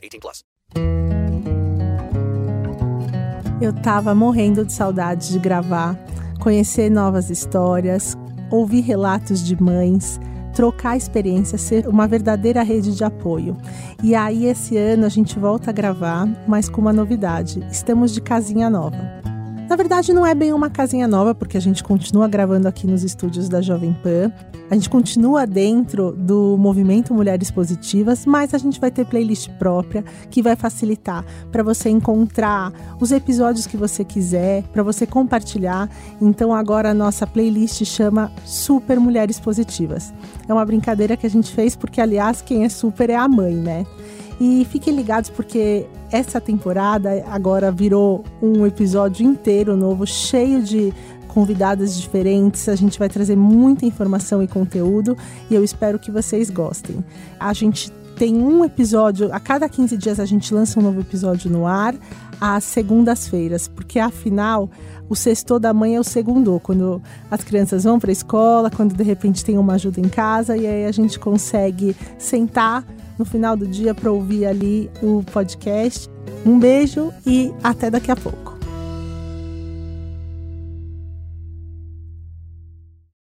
18 plus. Eu tava morrendo de saudade de gravar, conhecer novas histórias, ouvir relatos de mães, trocar experiências, ser uma verdadeira rede de apoio. E aí esse ano a gente volta a gravar, mas com uma novidade. Estamos de casinha nova. Na verdade, não é bem uma casinha nova, porque a gente continua gravando aqui nos estúdios da Jovem Pan. A gente continua dentro do movimento Mulheres Positivas, mas a gente vai ter playlist própria que vai facilitar para você encontrar os episódios que você quiser, para você compartilhar. Então agora a nossa playlist chama Super Mulheres Positivas. É uma brincadeira que a gente fez porque aliás quem é super é a mãe, né? E fiquem ligados porque essa temporada agora virou um episódio inteiro novo, cheio de convidadas diferentes. A gente vai trazer muita informação e conteúdo e eu espero que vocês gostem. A gente tem um episódio, a cada 15 dias a gente lança um novo episódio no ar, às segundas-feiras, porque afinal o sexto da mãe é o segundo, quando as crianças vão para a escola, quando de repente tem uma ajuda em casa e aí a gente consegue sentar no final do dia para ouvir ali o podcast. Um beijo e até daqui a pouco.